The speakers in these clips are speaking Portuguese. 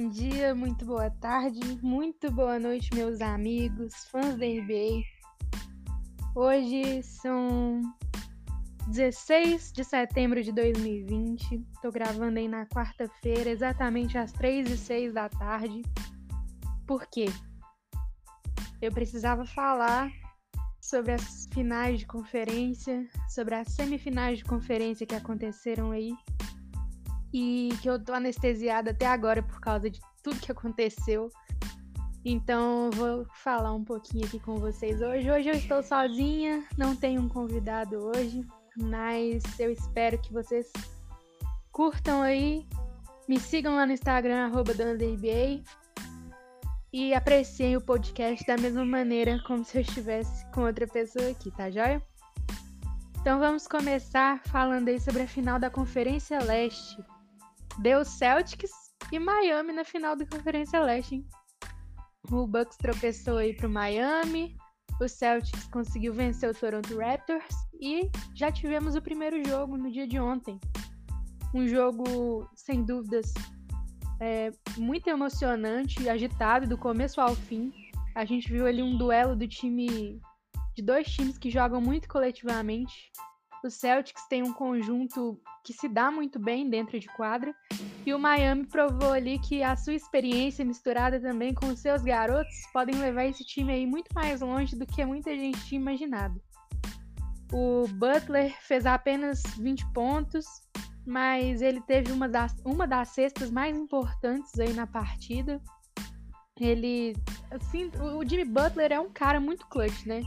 Bom dia, muito boa tarde, muito boa noite, meus amigos, fãs da NBA. Hoje são 16 de setembro de 2020. Tô gravando aí na quarta-feira, exatamente às 3 e 6 da tarde. Por quê? Eu precisava falar sobre as finais de conferência, sobre as semifinais de conferência que aconteceram aí e que eu tô anestesiada até agora por causa de tudo que aconteceu. Então, vou falar um pouquinho aqui com vocês hoje. Hoje eu estou sozinha, não tenho um convidado hoje, mas eu espero que vocês curtam aí, me sigam lá no Instagram, arroba e apreciem o podcast da mesma maneira como se eu estivesse com outra pessoa aqui, tá joia? Então vamos começar falando aí sobre a final da Conferência Leste deu Celtics e Miami na final da Conferência Leste. Hein? O Bucks tropeçou aí pro Miami, o Celtics conseguiu vencer o Toronto Raptors e já tivemos o primeiro jogo no dia de ontem. Um jogo, sem dúvidas, é, muito emocionante agitado do começo ao fim. A gente viu ali um duelo do time de dois times que jogam muito coletivamente. O Celtics tem um conjunto que se dá muito bem dentro de quadra. E o Miami provou ali que a sua experiência misturada também com os seus garotos podem levar esse time aí muito mais longe do que muita gente tinha imaginado. O Butler fez apenas 20 pontos, mas ele teve uma das, uma das cestas mais importantes aí na partida. Ele, assim, o Jimmy Butler é um cara muito clutch, né?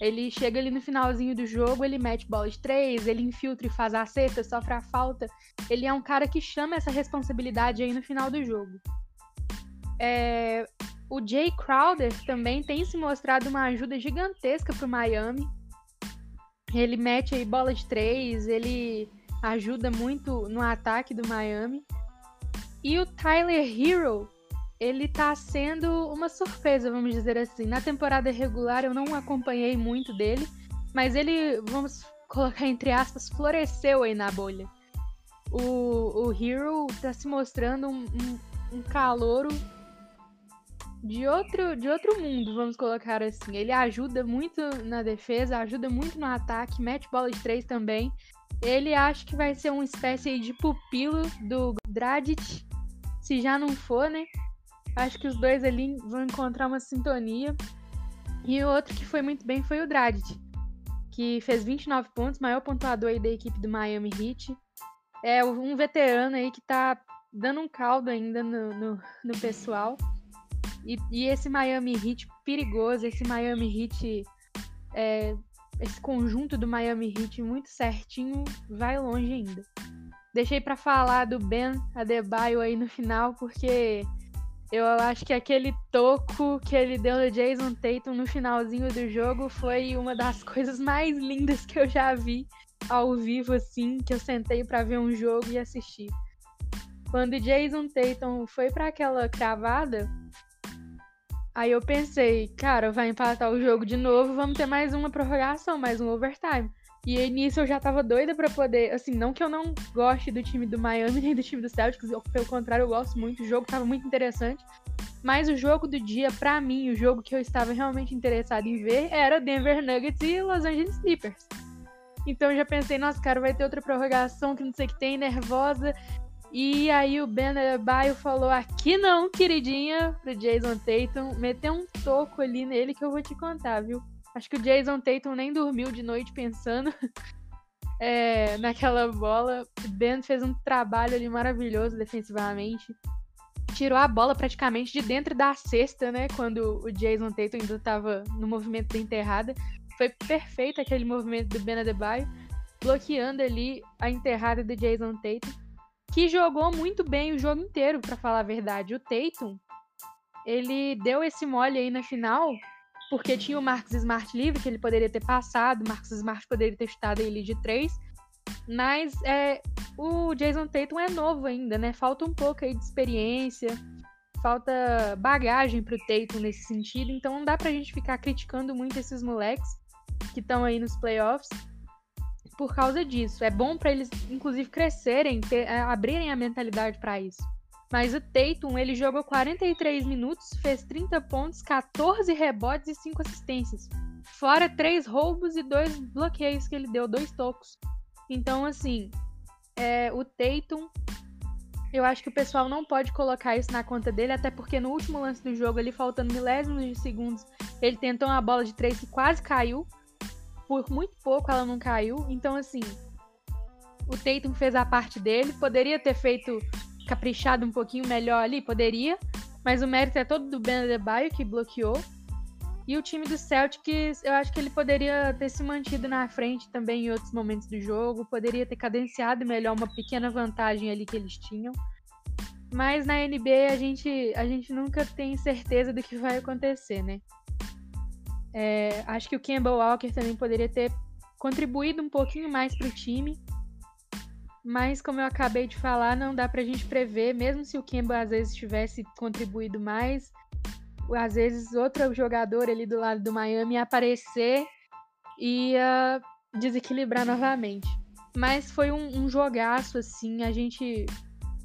Ele chega ali no finalzinho do jogo, ele mete bola de três, ele infiltra e faz a cesta, sofre a falta. Ele é um cara que chama essa responsabilidade aí no final do jogo. É... O Jay Crowder também tem se mostrado uma ajuda gigantesca pro Miami. Ele mete aí bola de três, ele ajuda muito no ataque do Miami. E o Tyler Hero ele tá sendo uma surpresa, vamos dizer assim. Na temporada regular eu não acompanhei muito dele, mas ele, vamos colocar entre aspas, floresceu aí na bolha. O, o Hero tá se mostrando um, um, um calouro de outro, de outro mundo, vamos colocar assim. Ele ajuda muito na defesa, ajuda muito no ataque, mete bola de três também. Ele acha que vai ser uma espécie de pupilo do Dragic, se já não for, né? Acho que os dois ali vão encontrar uma sintonia. E o outro que foi muito bem foi o Dragic, que fez 29 pontos, maior pontuador aí da equipe do Miami Heat. É um veterano aí que tá dando um caldo ainda no, no, no pessoal. E, e, esse Miami Heat perigoso, esse Miami Heat, é, esse conjunto do Miami Heat muito certinho, vai longe ainda. Deixei para falar do Ben Adebayo aí no final, porque eu acho que aquele toco que ele deu no Jason Tatum no finalzinho do jogo foi uma das coisas mais lindas que eu já vi ao vivo, assim, que eu sentei para ver um jogo e assistir. Quando Jason Tatum foi para aquela cravada, aí eu pensei, cara, vai empatar o jogo de novo, vamos ter mais uma prorrogação, mais um overtime. E aí, nisso eu já tava doida para poder. Assim, não que eu não goste do time do Miami nem do time do Celtics, pelo contrário, eu gosto muito. O jogo tava muito interessante. Mas o jogo do dia, para mim, o jogo que eu estava realmente interessado em ver era Denver Nuggets e Los Angeles Clippers. Então eu já pensei, nossa, cara, vai ter outra prorrogação que não sei o que tem, nervosa. E aí o Ben Baio falou: aqui não, queridinha, pro Jason Tatum. Meteu um toco ali nele que eu vou te contar, viu? Acho que o Jason Tatum nem dormiu de noite pensando é, naquela bola. O Ben fez um trabalho ali maravilhoso defensivamente. Tirou a bola praticamente de dentro da cesta, né? Quando o Jason Tatum ainda estava no movimento da enterrada. Foi perfeito aquele movimento do Ben Adebayo, bloqueando ali a enterrada do Jason Tatum, que jogou muito bem o jogo inteiro, para falar a verdade. O Tatum, ele deu esse mole aí na final porque tinha o Marcos Smart livre, que ele poderia ter passado, o Marcos Smart poderia ter chutado ele de três, mas é, o Jason Tatum é novo ainda, né? Falta um pouco aí de experiência, falta bagagem pro Tatum nesse sentido, então não dá pra gente ficar criticando muito esses moleques que estão aí nos playoffs por causa disso. É bom para eles, inclusive, crescerem, ter, é, abrirem a mentalidade para isso. Mas o Tatum, ele jogou 43 minutos, fez 30 pontos, 14 rebotes e 5 assistências. Fora três roubos e dois bloqueios que ele deu, dois tocos. Então, assim, é, o Tatum, eu acho que o pessoal não pode colocar isso na conta dele, até porque no último lance do jogo, ali faltando milésimos de segundos, ele tentou uma bola de três que quase caiu. Por muito pouco ela não caiu. Então, assim, o Tatum fez a parte dele. Poderia ter feito caprichado um pouquinho melhor ali? Poderia. Mas o mérito é todo do Ben Adebayo, que bloqueou. E o time do Celtics, eu acho que ele poderia ter se mantido na frente também em outros momentos do jogo, poderia ter cadenciado melhor uma pequena vantagem ali que eles tinham. Mas na NBA a gente, a gente nunca tem certeza do que vai acontecer, né? É, acho que o Campbell Walker também poderia ter contribuído um pouquinho mais para o time. Mas, como eu acabei de falar, não dá pra gente prever, mesmo se o Kemba às vezes tivesse contribuído mais, às vezes outro jogador ali do lado do Miami ia aparecer e ia desequilibrar novamente. Mas foi um, um jogaço, assim, a gente.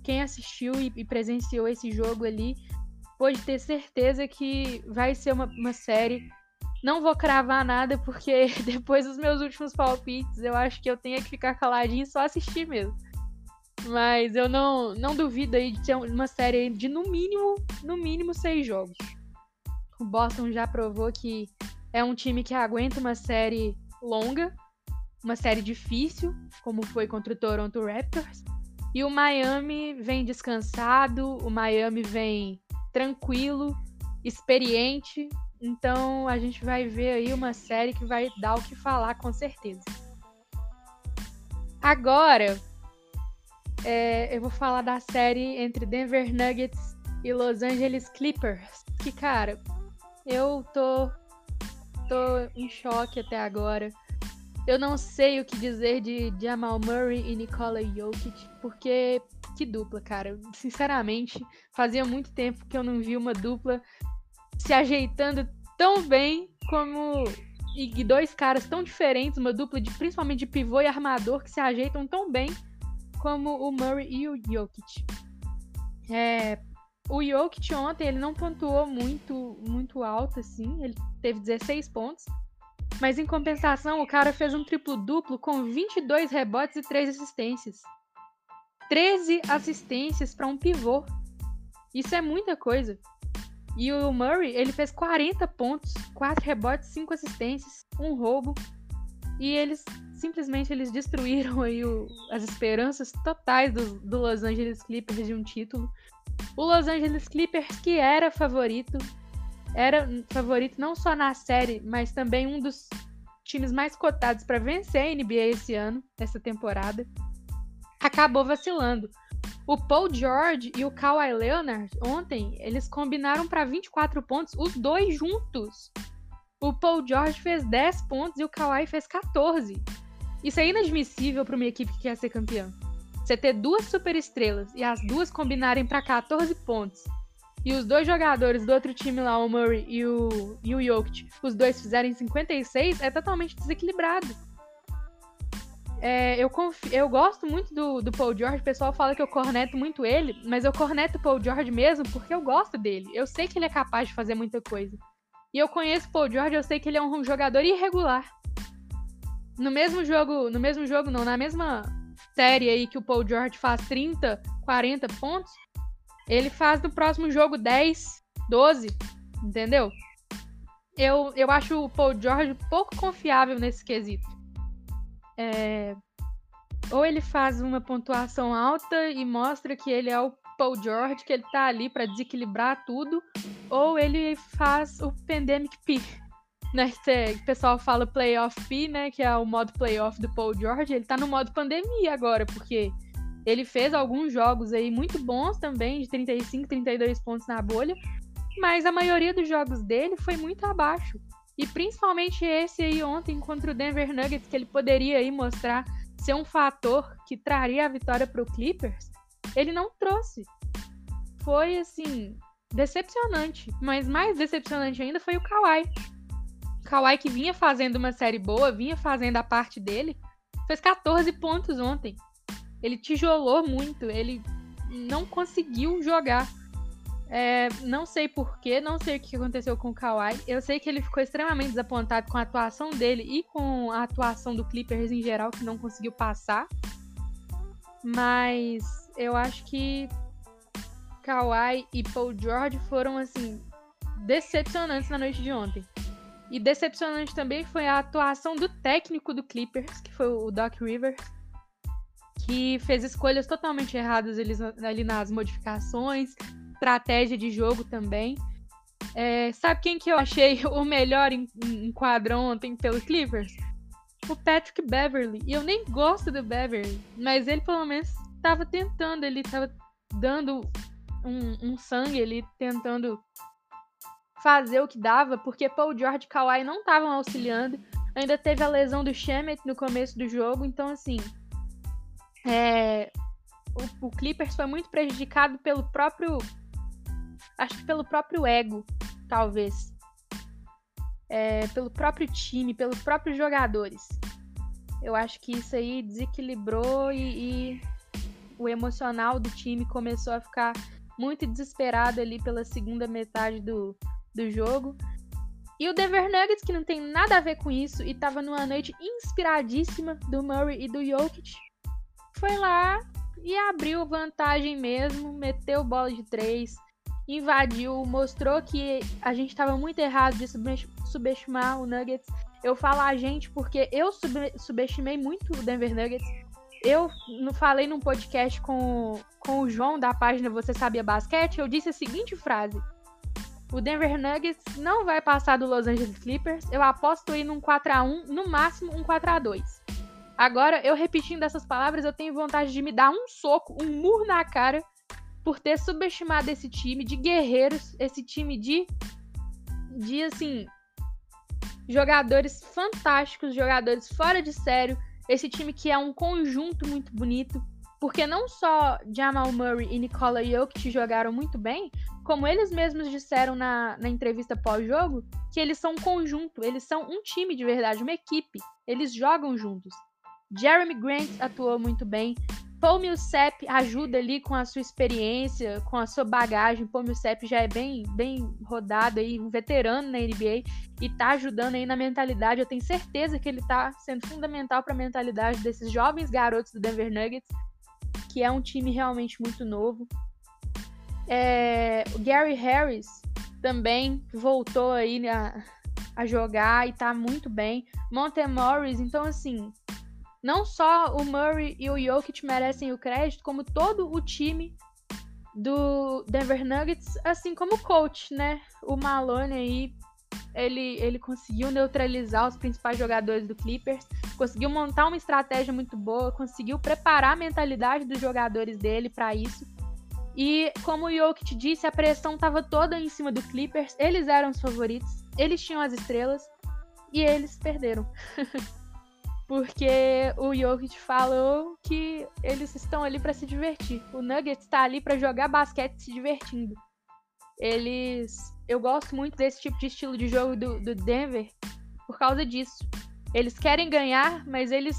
Quem assistiu e, e, presenciou esse jogo ali pode ter certeza que vai ser uma, uma série. Não vou cravar nada, porque depois dos meus últimos palpites, eu acho que eu tenho que ficar caladinho e só assistir mesmo. Mas eu não, não duvido aí de ter uma série de no mínimo, no mínimo seis jogos. O Boston já provou que é um time que aguenta uma série longa, uma série difícil, como foi contra o Toronto Raptors. E o Miami vem descansado, o Miami vem tranquilo, experiente. Então a gente vai ver aí uma série que vai dar o que falar com certeza. Agora, é, eu vou falar da série entre Denver Nuggets e Los Angeles Clippers. Que, cara, eu tô, tô em choque até agora. Eu não sei o que dizer de Jamal Murray e Nikola Jokic, porque que dupla, cara. Sinceramente, fazia muito tempo que eu não vi uma dupla se ajeitando tão bem como e dois caras tão diferentes, uma dupla de principalmente de pivô e armador que se ajeitam tão bem como o Murray e o Jokic. É, o Jokic ontem ele não pontuou muito, muito alto, assim. Ele teve 16 pontos. Mas em compensação, o cara fez um triplo-duplo com 22 rebotes e 3 assistências. 13 assistências para um pivô. Isso é muita coisa. E o Murray, ele fez 40 pontos, 4 rebotes, 5 assistências, um roubo. E eles simplesmente eles destruíram aí o, as esperanças totais do, do Los Angeles Clippers de um título. O Los Angeles Clippers, que era favorito, era favorito não só na série, mas também um dos times mais cotados para vencer a NBA esse ano, essa temporada, acabou vacilando. O Paul George e o Kawhi Leonard, ontem, eles combinaram para 24 pontos, os dois juntos. O Paul George fez 10 pontos e o Kawhi fez 14. Isso é inadmissível para uma equipe que quer ser campeã. Você ter duas superestrelas e as duas combinarem para 14 pontos. E os dois jogadores do outro time lá, o Murray e o, e o Jokic, os dois fizerem 56, é totalmente desequilibrado. É, eu, confio, eu gosto muito do, do Paul George, o pessoal fala que eu corneto muito ele, mas eu corneto o Paul George mesmo porque eu gosto dele. Eu sei que ele é capaz de fazer muita coisa. E eu conheço o Paul George, eu sei que ele é um jogador irregular. No mesmo jogo, no mesmo jogo não, na mesma série aí que o Paul George faz 30, 40 pontos, ele faz no próximo jogo 10, 12, entendeu? Eu, eu acho o Paul George pouco confiável nesse quesito. É, ou ele faz uma pontuação alta e mostra que ele é o Paul George, que ele tá ali para desequilibrar tudo, ou ele faz o Pandemic P, né, o pessoal fala Playoff P, né, que é o modo playoff do Paul George, ele tá no modo pandemia agora, porque ele fez alguns jogos aí muito bons também, de 35, 32 pontos na bolha, mas a maioria dos jogos dele foi muito abaixo. E principalmente esse aí ontem contra o Denver Nuggets, que ele poderia aí mostrar ser um fator que traria a vitória para o Clippers, ele não trouxe. Foi assim, decepcionante. Mas mais decepcionante ainda foi o Kawhi. Kawhi, que vinha fazendo uma série boa, vinha fazendo a parte dele, fez 14 pontos ontem. Ele tijolou muito, ele não conseguiu jogar. É, não sei porquê, não sei o que aconteceu com o Kawhi. Eu sei que ele ficou extremamente desapontado com a atuação dele e com a atuação do Clippers em geral, que não conseguiu passar. Mas eu acho que Kawhi e Paul George foram, assim, decepcionantes na noite de ontem. E decepcionante também foi a atuação do técnico do Clippers, que foi o Doc Rivers, que fez escolhas totalmente erradas ali nas modificações, estratégia de jogo também. É, sabe quem que eu achei o melhor em, em quadrão ontem pelo Clippers? O Patrick Beverly. E eu nem gosto do Beverly, mas ele pelo menos estava tentando, ele estava dando um, um sangue ali, tentando fazer o que dava, porque Paul George e Kawhi não estavam auxiliando. Ainda teve a lesão do Shemet no começo do jogo, então assim, é, o, o Clippers foi muito prejudicado pelo próprio acho que pelo próprio ego, talvez. É, pelo próprio time, pelos próprios jogadores. Eu acho que isso aí desequilibrou e, e o emocional do time começou a ficar muito desesperado ali pela segunda metade do, do jogo. E o Denver Nuggets, que não tem nada a ver com isso e tava numa noite inspiradíssima do Murray e do Jokic, foi lá e abriu vantagem mesmo, meteu bola de três, invadiu, mostrou que a gente estava muito errado de subestimar o Nuggets. Eu falo a gente porque eu sub subestimei muito o Denver Nuggets. Eu falei num podcast com, com o João da página Você Sabia Basquete, eu disse a seguinte frase: O Denver Nuggets não vai passar do Los Angeles Clippers. Eu aposto ir num 4 a 1, no máximo um 4 a 2. Agora, eu repetindo essas palavras, eu tenho vontade de me dar um soco, um murro na cara por ter subestimado esse time de guerreiros, esse time de de assim jogadores fantásticos, jogadores fora de sério, esse time que é um conjunto muito bonito, porque não só Jamal Murray e Nikola Jokic jogaram muito bem, como eles mesmos disseram na, na entrevista pós-jogo, que eles são um conjunto, eles são um time de verdade, uma equipe, eles jogam juntos. Jeremy Grant atuou muito bem, Paul Millsap ajuda ali com a sua experiência, com a sua bagagem. Paul Millsap já é bem, bem rodado aí, um veterano na NBA e tá ajudando aí na mentalidade. Eu tenho certeza que ele tá sendo fundamental para a mentalidade desses jovens garotos do Denver Nuggets, que é um time realmente muito novo. É, o Gary Harris também voltou aí a, a jogar e tá muito bem. Monte Morris, então assim, não só o Murray e o Jokic merecem o crédito, como todo o time do Denver Nuggets, assim como o coach, né? O Malone aí, ele, ele conseguiu neutralizar os principais jogadores do Clippers, conseguiu montar uma estratégia muito boa, conseguiu preparar a mentalidade dos jogadores dele para isso. E como o Jokic disse, a pressão estava toda em cima do Clippers, eles eram os favoritos, eles tinham as estrelas e eles perderam. porque o Jokic falou que eles estão ali para se divertir. O Nuggets está ali para jogar basquete se divertindo. Eles, eu gosto muito desse tipo de estilo de jogo do, do Denver por causa disso. Eles querem ganhar, mas eles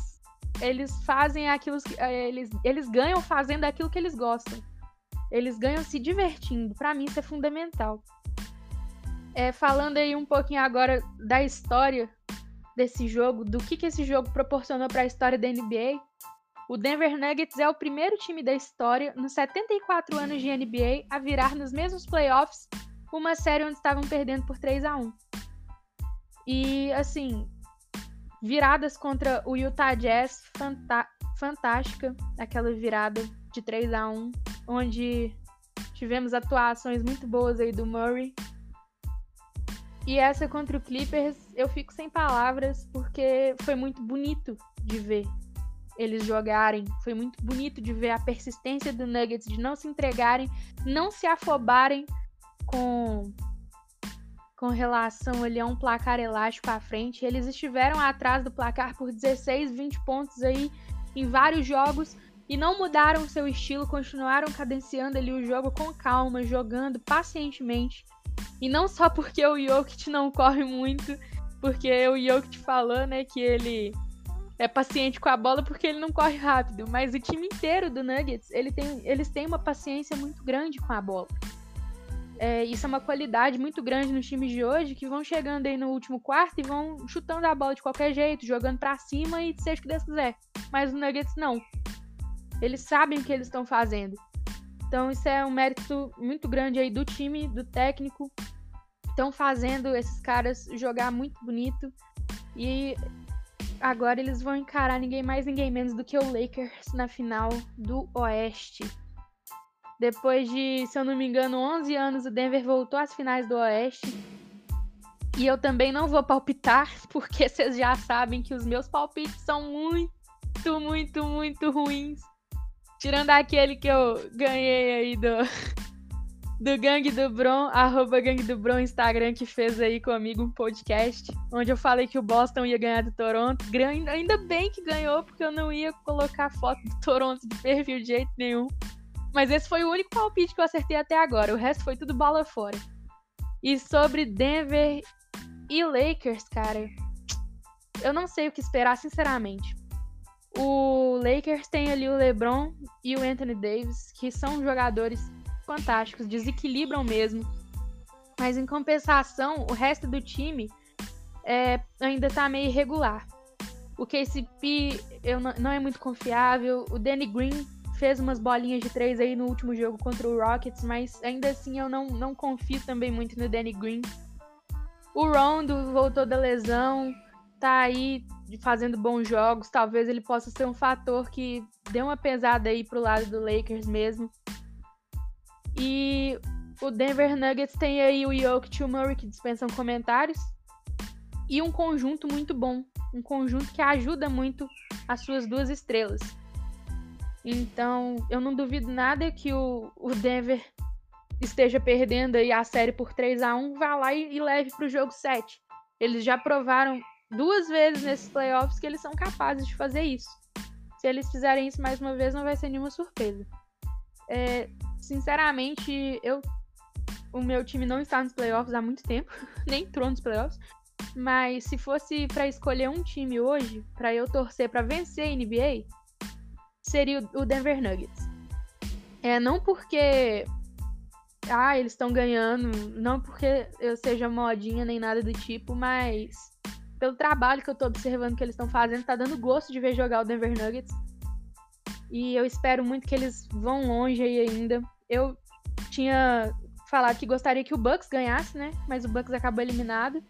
eles fazem aquilo que eles eles ganham fazendo aquilo que eles gostam. Eles ganham se divertindo. Para mim isso é fundamental. É, falando aí um pouquinho agora da história desse jogo, do que, que esse jogo proporcionou para a história da NBA, o Denver Nuggets é o primeiro time da história, nos 74 anos de NBA, a virar nos mesmos playoffs uma série onde estavam perdendo por 3 a 1 E, assim, viradas contra o Utah Jazz, fantástica, aquela virada de 3 a 1 onde tivemos atuações muito boas aí do Murray, e essa contra o Clippers, eu fico sem palavras porque foi muito bonito de ver eles jogarem. Foi muito bonito de ver a persistência do Nuggets de não se entregarem, não se afobarem com com relação ali a um placar elástico à frente. Eles estiveram atrás do placar por 16, 20 pontos aí em vários jogos e não mudaram seu estilo, continuaram cadenciando ali o jogo com calma, jogando pacientemente. E não só porque o Jokic não corre muito, porque o Jokic falou, né, que ele é paciente com a bola porque ele não corre rápido, mas o time inteiro do Nuggets, ele tem, eles têm uma paciência muito grande com a bola. É, isso é uma qualidade muito grande nos times de hoje, que vão chegando aí no último quarto e vão chutando a bola de qualquer jeito, jogando para cima e seja o que Deus quiser. Mas o Nuggets não. Eles sabem o que eles estão fazendo. Então isso é um mérito muito grande aí do time, do técnico. Estão fazendo esses caras jogar muito bonito. E agora eles vão encarar ninguém mais, ninguém menos do que o Lakers na final do Oeste. Depois de, se eu não me engano, 11 anos, o Denver voltou às finais do Oeste. E eu também não vou palpitar, porque vocês já sabem que os meus palpites são muito, muito, muito ruins. Tirando aquele que eu ganhei aí do, do Gangue do Bron, arroba Gangue do Bron Instagram, que fez aí comigo um podcast, onde eu falei que o Boston ia ganhar do Toronto. Ainda bem que ganhou, porque eu não ia colocar foto do Toronto de perfil de jeito nenhum. Mas esse foi o único palpite que eu acertei até agora. O resto foi tudo bola fora. E sobre Denver e Lakers, cara, eu não sei o que esperar, sinceramente. O Lakers tem ali o LeBron e o Anthony Davis, que são jogadores fantásticos, desequilibram mesmo. Mas em compensação, o resto do time é, ainda tá meio irregular. O KCP eu não, é muito confiável. O Danny Green fez umas bolinhas de três aí no último jogo contra o Rockets, mas ainda assim eu não, não confio também muito no Danny Green. O Rondo voltou da lesão, tá aí fazendo bons jogos. Talvez ele possa ser um fator que dê uma pesada aí pro lado do Lakers mesmo. E o Denver Nuggets tem aí o Jokic e o Murray que dispensam comentários. E um conjunto muito bom. Um conjunto que ajuda muito as suas duas estrelas. Então, eu não duvido nada que o, o Denver esteja perdendo aí a série por 3 a 1 vá lá e, e leve para o jogo 7. Eles já provaram duas vezes nesses playoffs que eles são capazes de fazer isso. Se eles fizerem isso mais uma vez, não vai ser nenhuma surpresa. É, sinceramente, eu o meu time não está nos playoffs há muito tempo, nem entrou nos playoffs. Mas se fosse para escolher um time hoje, para eu torcer para vencer a NBA, seria o Denver Nuggets. É não porque ah, eles estão ganhando, não porque eu seja modinha nem nada do tipo, mas pelo trabalho que eu tô observando que eles estão fazendo, tá dando gosto de ver jogar o Denver Nuggets. E eu espero muito que eles vão longe aí ainda. Eu tinha falado que gostaria que o Bucks ganhasse, né? Mas o Bucks acabou eliminado.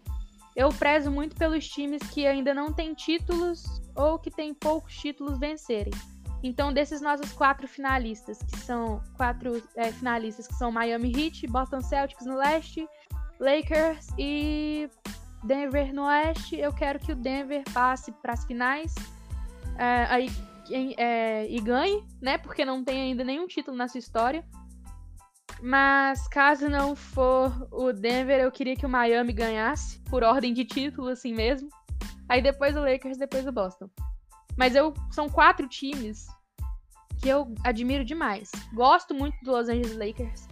Eu prezo muito pelos times que ainda não têm títulos ou que têm poucos títulos vencerem. Então, desses nossos quatro finalistas, que são quatro é, finalistas que são Miami Heat, Boston Celtics no leste, Lakers e Denver no Oeste, eu quero que o Denver passe para as finais é, aí, é, e ganhe, né? Porque não tem ainda nenhum título na sua história. Mas caso não for o Denver, eu queria que o Miami ganhasse, por ordem de título, assim mesmo. Aí depois o Lakers, depois o Boston. Mas eu são quatro times que eu admiro demais. Gosto muito do Los Angeles Lakers.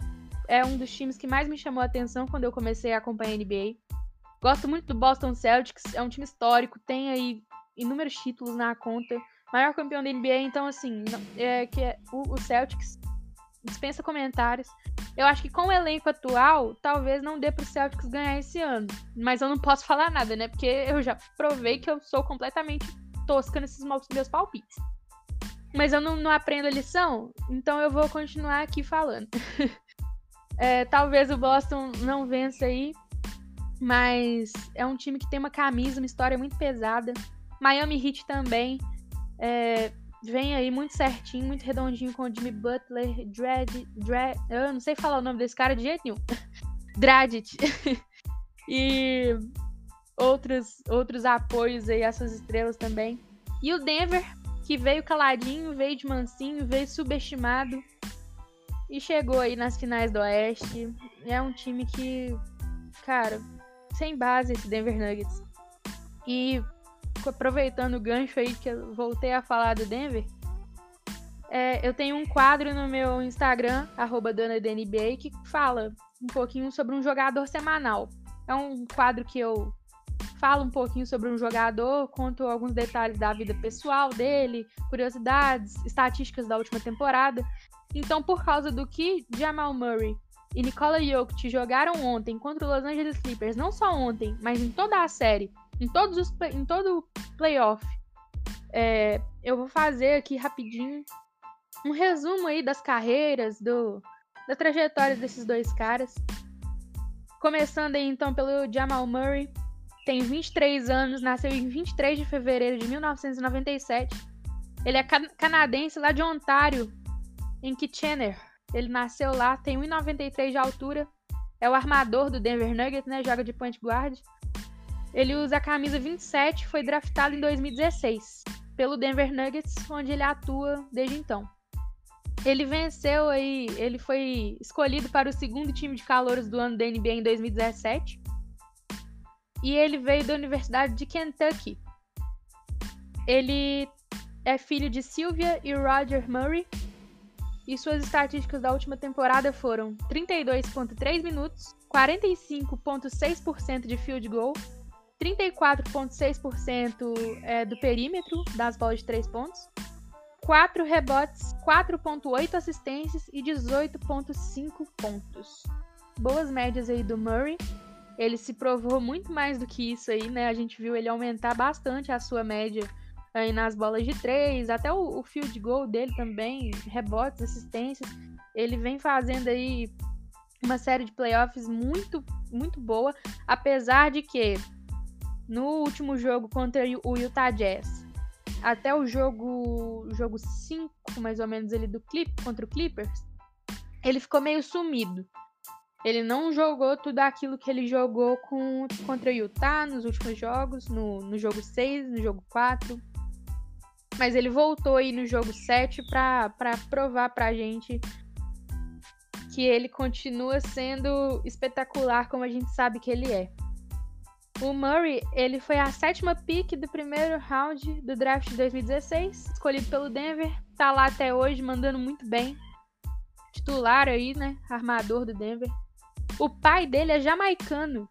É um dos times que mais me chamou a atenção quando eu comecei a acompanhar a NBA. Gosto muito do Boston Celtics, é um time histórico, tem aí inúmeros títulos na conta, maior campeão da NBA, então assim, é que é, o, o Celtics dispensa comentários. Eu acho que com o elenco atual, talvez não dê pro Celtics ganhar esse ano. Mas eu não posso falar nada, né? Porque eu já provei que eu sou completamente tosca nesses meus palpites. Mas eu não, não aprendo a lição, então eu vou continuar aqui falando. é, talvez o Boston não vença aí, mas é um time que tem uma camisa, uma história muito pesada. Miami Heat também é, vem aí muito certinho, muito redondinho com o Jimmy Butler, Dredd, Dredd, eu não sei falar o nome desse cara de jeito nenhum. Dragic. e outros, outros apoios aí, essas estrelas também. E o Denver, que veio caladinho, veio de mansinho, veio subestimado e chegou aí nas finais do Oeste. É um time que, cara, sem base esse Denver Nuggets. E aproveitando o gancho aí que eu voltei a falar do Denver, é, eu tenho um quadro no meu Instagram, arroba que fala um pouquinho sobre um jogador semanal. É um quadro que eu falo um pouquinho sobre um jogador, conto alguns detalhes da vida pessoal dele, curiosidades, estatísticas da última temporada. Então, por causa do que Jamal Murray e Nikola Jokic jogaram ontem contra o Los Angeles Clippers, não só ontem, mas em toda a série, em todos os em todo o playoff, é, eu vou fazer aqui rapidinho um resumo aí das carreiras, do, da trajetória desses dois caras. Começando aí então pelo Jamal Murray, tem 23 anos, nasceu em 23 de fevereiro de 1997. Ele é canadense lá de Ontário, em Kitchener. Ele nasceu lá, tem 1,93 de altura. É o armador do Denver Nuggets, né? Joga de point guard. Ele usa a camisa 27, foi draftado em 2016 pelo Denver Nuggets, onde ele atua desde então. Ele venceu aí, ele foi escolhido para o segundo time de calouros do ano da NBA em 2017. E ele veio da Universidade de Kentucky. Ele é filho de Sylvia e Roger Murray. E suas estatísticas da última temporada foram 32,3 minutos, 45,6% de field goal, 34,6% é, do perímetro das bolas de 3 pontos, 4 rebotes, 4.8 assistências e 18.5 pontos. Boas médias aí do Murray. Ele se provou muito mais do que isso aí, né? A gente viu ele aumentar bastante a sua média aí nas bolas de três, até o, o field goal dele também, rebotes, assistências. Ele vem fazendo aí uma série de playoffs muito, muito boa, apesar de que no último jogo contra o Utah Jazz até o jogo jogo 5, mais ou menos, ele do Clip contra o Clippers, ele ficou meio sumido. Ele não jogou tudo aquilo que ele jogou com, contra o Utah nos últimos jogos, no, no jogo 6, no jogo 4. Mas ele voltou aí no jogo 7 para provar pra gente que ele continua sendo espetacular como a gente sabe que ele é. O Murray, ele foi a sétima pick do primeiro round do draft de 2016, escolhido pelo Denver. Tá lá até hoje, mandando muito bem. Titular aí, né? Armador do Denver. O pai dele é jamaicano,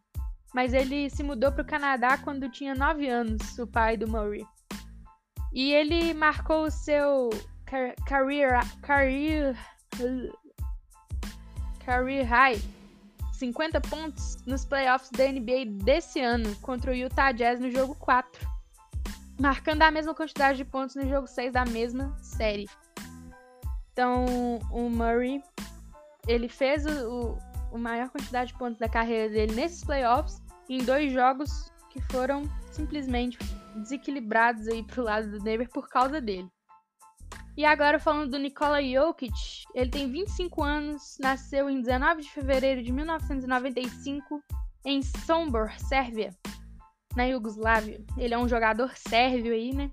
mas ele se mudou para o Canadá quando tinha 9 anos, o pai do Murray. E ele marcou o seu career, career, career high 50 pontos nos playoffs da NBA desse ano contra o Utah Jazz no jogo 4, marcando a mesma quantidade de pontos no jogo 6 da mesma série. Então, o Murray, ele fez o, o, maior quantidade de pontos da carreira dele nesses playoffs em dois jogos que foram simplesmente desequilibrados aí pro lado do Denver por causa dele. E agora falando do Nikola Jokic, ele tem 25 anos, nasceu em 19 de fevereiro de 1995 em Sombor, Sérvia, na Iugoslávia. Ele é um jogador sérvio aí, né?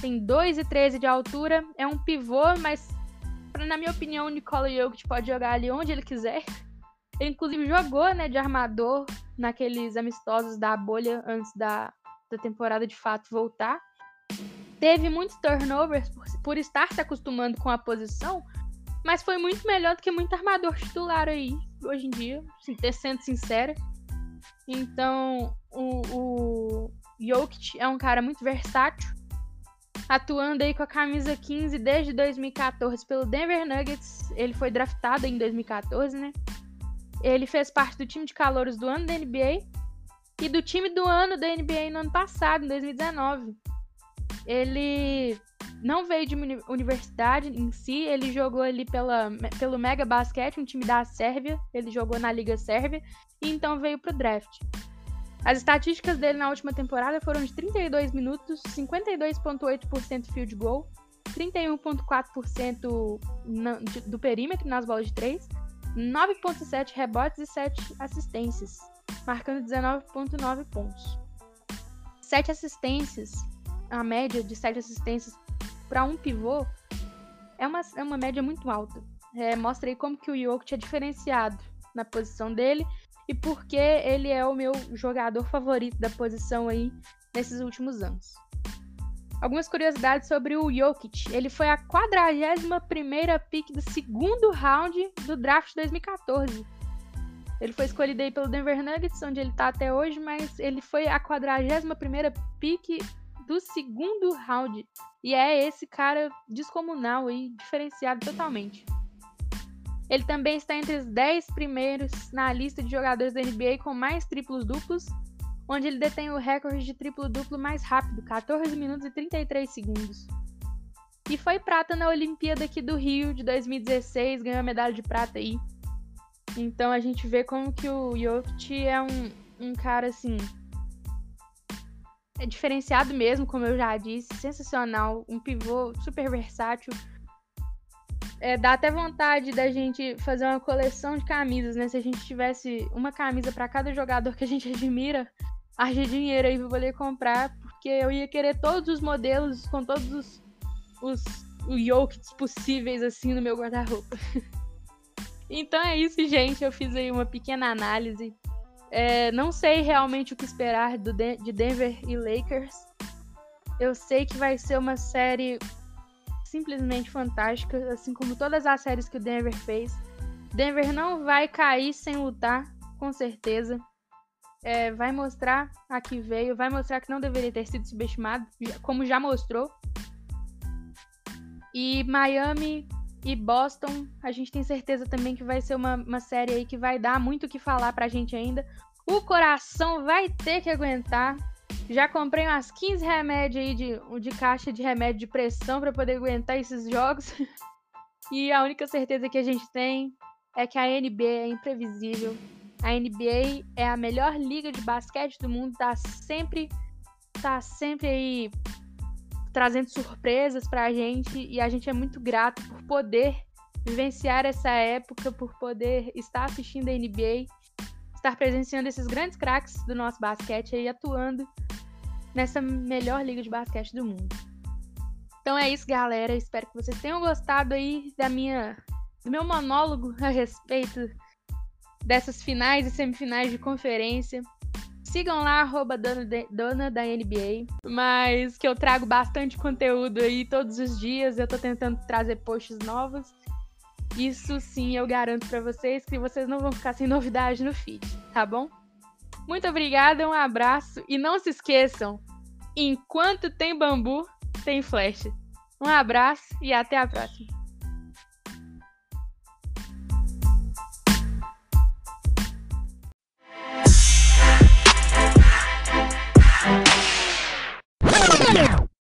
Tem 2,13 de altura, é um pivô, mas na minha opinião o Nikola Jokic pode jogar ali onde ele quiser. Ele inclusive jogou, né, de armador naqueles amistosos da bolha antes da, da temporada de fato voltar teve muitos turnovers por, por estar se acostumando com a posição, mas foi muito melhor do que muito armador titular aí, hoje em dia, assim, sendo sincera. Então, o, o Jokic é um cara muito versátil, atuando aí com a camisa 15 desde 2014 pelo Denver Nuggets. Ele foi draftado em 2014, né? Ele fez parte do time de calouros do ano da NBA e do time do ano da NBA no ano passado, em 2019 ele não veio de universidade em si, ele jogou ali pela, pelo Mega Basket, um time da Sérvia, ele jogou na Liga Sérvia, e então veio pro draft. As estatísticas dele na última temporada foram de 32 minutos, 52,8% field goal, 31,4% do perímetro nas bolas de 3, 9,7 rebotes e 7 assistências, marcando 19,9 pontos. 7 assistências a média de sete assistências para um pivô é uma, é uma média muito alta. É, mostra aí como que o Jokic é diferenciado na posição dele e porque ele é o meu jogador favorito da posição aí nesses últimos anos. Algumas curiosidades sobre o Jokic. Ele foi a 41ª pick do segundo round do draft 2014. Ele foi escolhido aí pelo Denver Nuggets, onde ele tá até hoje, mas ele foi a 41 primeira pique do segundo round. E é esse cara descomunal aí, diferenciado totalmente. Ele também está entre os 10 primeiros na lista de jogadores da NBA com mais triplos duplos, onde ele detém o recorde de triplo duplo mais rápido, 14 minutos e 33 segundos. E foi prata na Olimpíada aqui do Rio de 2016, ganhou a medalha de prata aí. Então a gente vê como que o Jokic é um, um cara assim é diferenciado mesmo, como eu já disse, sensacional, um pivô super versátil. É, dá até vontade da gente fazer uma coleção de camisas, né? Se a gente tivesse uma camisa para cada jogador que a gente admira, haja dinheiro aí pra poder comprar, porque eu ia querer todos os modelos com todos os, os, os possíveis assim no meu guarda-roupa. então é isso, gente. Eu fiz aí uma pequena análise é, não sei realmente o que esperar do de, de Denver e Lakers. Eu sei que vai ser uma série simplesmente fantástica, assim como todas as séries que o Denver fez. Denver não vai cair sem lutar, com certeza. É, vai mostrar a que veio, vai mostrar que não deveria ter sido subestimado, como já mostrou. E Miami e Boston, a gente tem certeza também que vai ser uma, uma série aí que vai dar muito o que falar pra gente ainda. O coração vai ter que aguentar. Já comprei umas 15 remédios aí de, de caixa de remédio de pressão para poder aguentar esses jogos. e a única certeza que a gente tem é que a NBA é imprevisível. A NBA é a melhor liga de basquete do mundo, tá sempre tá sempre aí trazendo surpresas pra gente e a gente é muito grato por poder vivenciar essa época, por poder estar assistindo a NBA, estar presenciando esses grandes craques do nosso basquete aí atuando nessa melhor liga de basquete do mundo. Então é isso, galera. Espero que vocês tenham gostado aí da minha do meu monólogo a respeito dessas finais e semifinais de conferência. Sigam lá, arroba dona, dona da NBA. Mas que eu trago bastante conteúdo aí todos os dias. Eu tô tentando trazer posts novos. Isso sim eu garanto para vocês que vocês não vão ficar sem novidade no feed, tá bom? Muito obrigada, um abraço e não se esqueçam, enquanto tem bambu, tem flecha. Um abraço e até a próxima.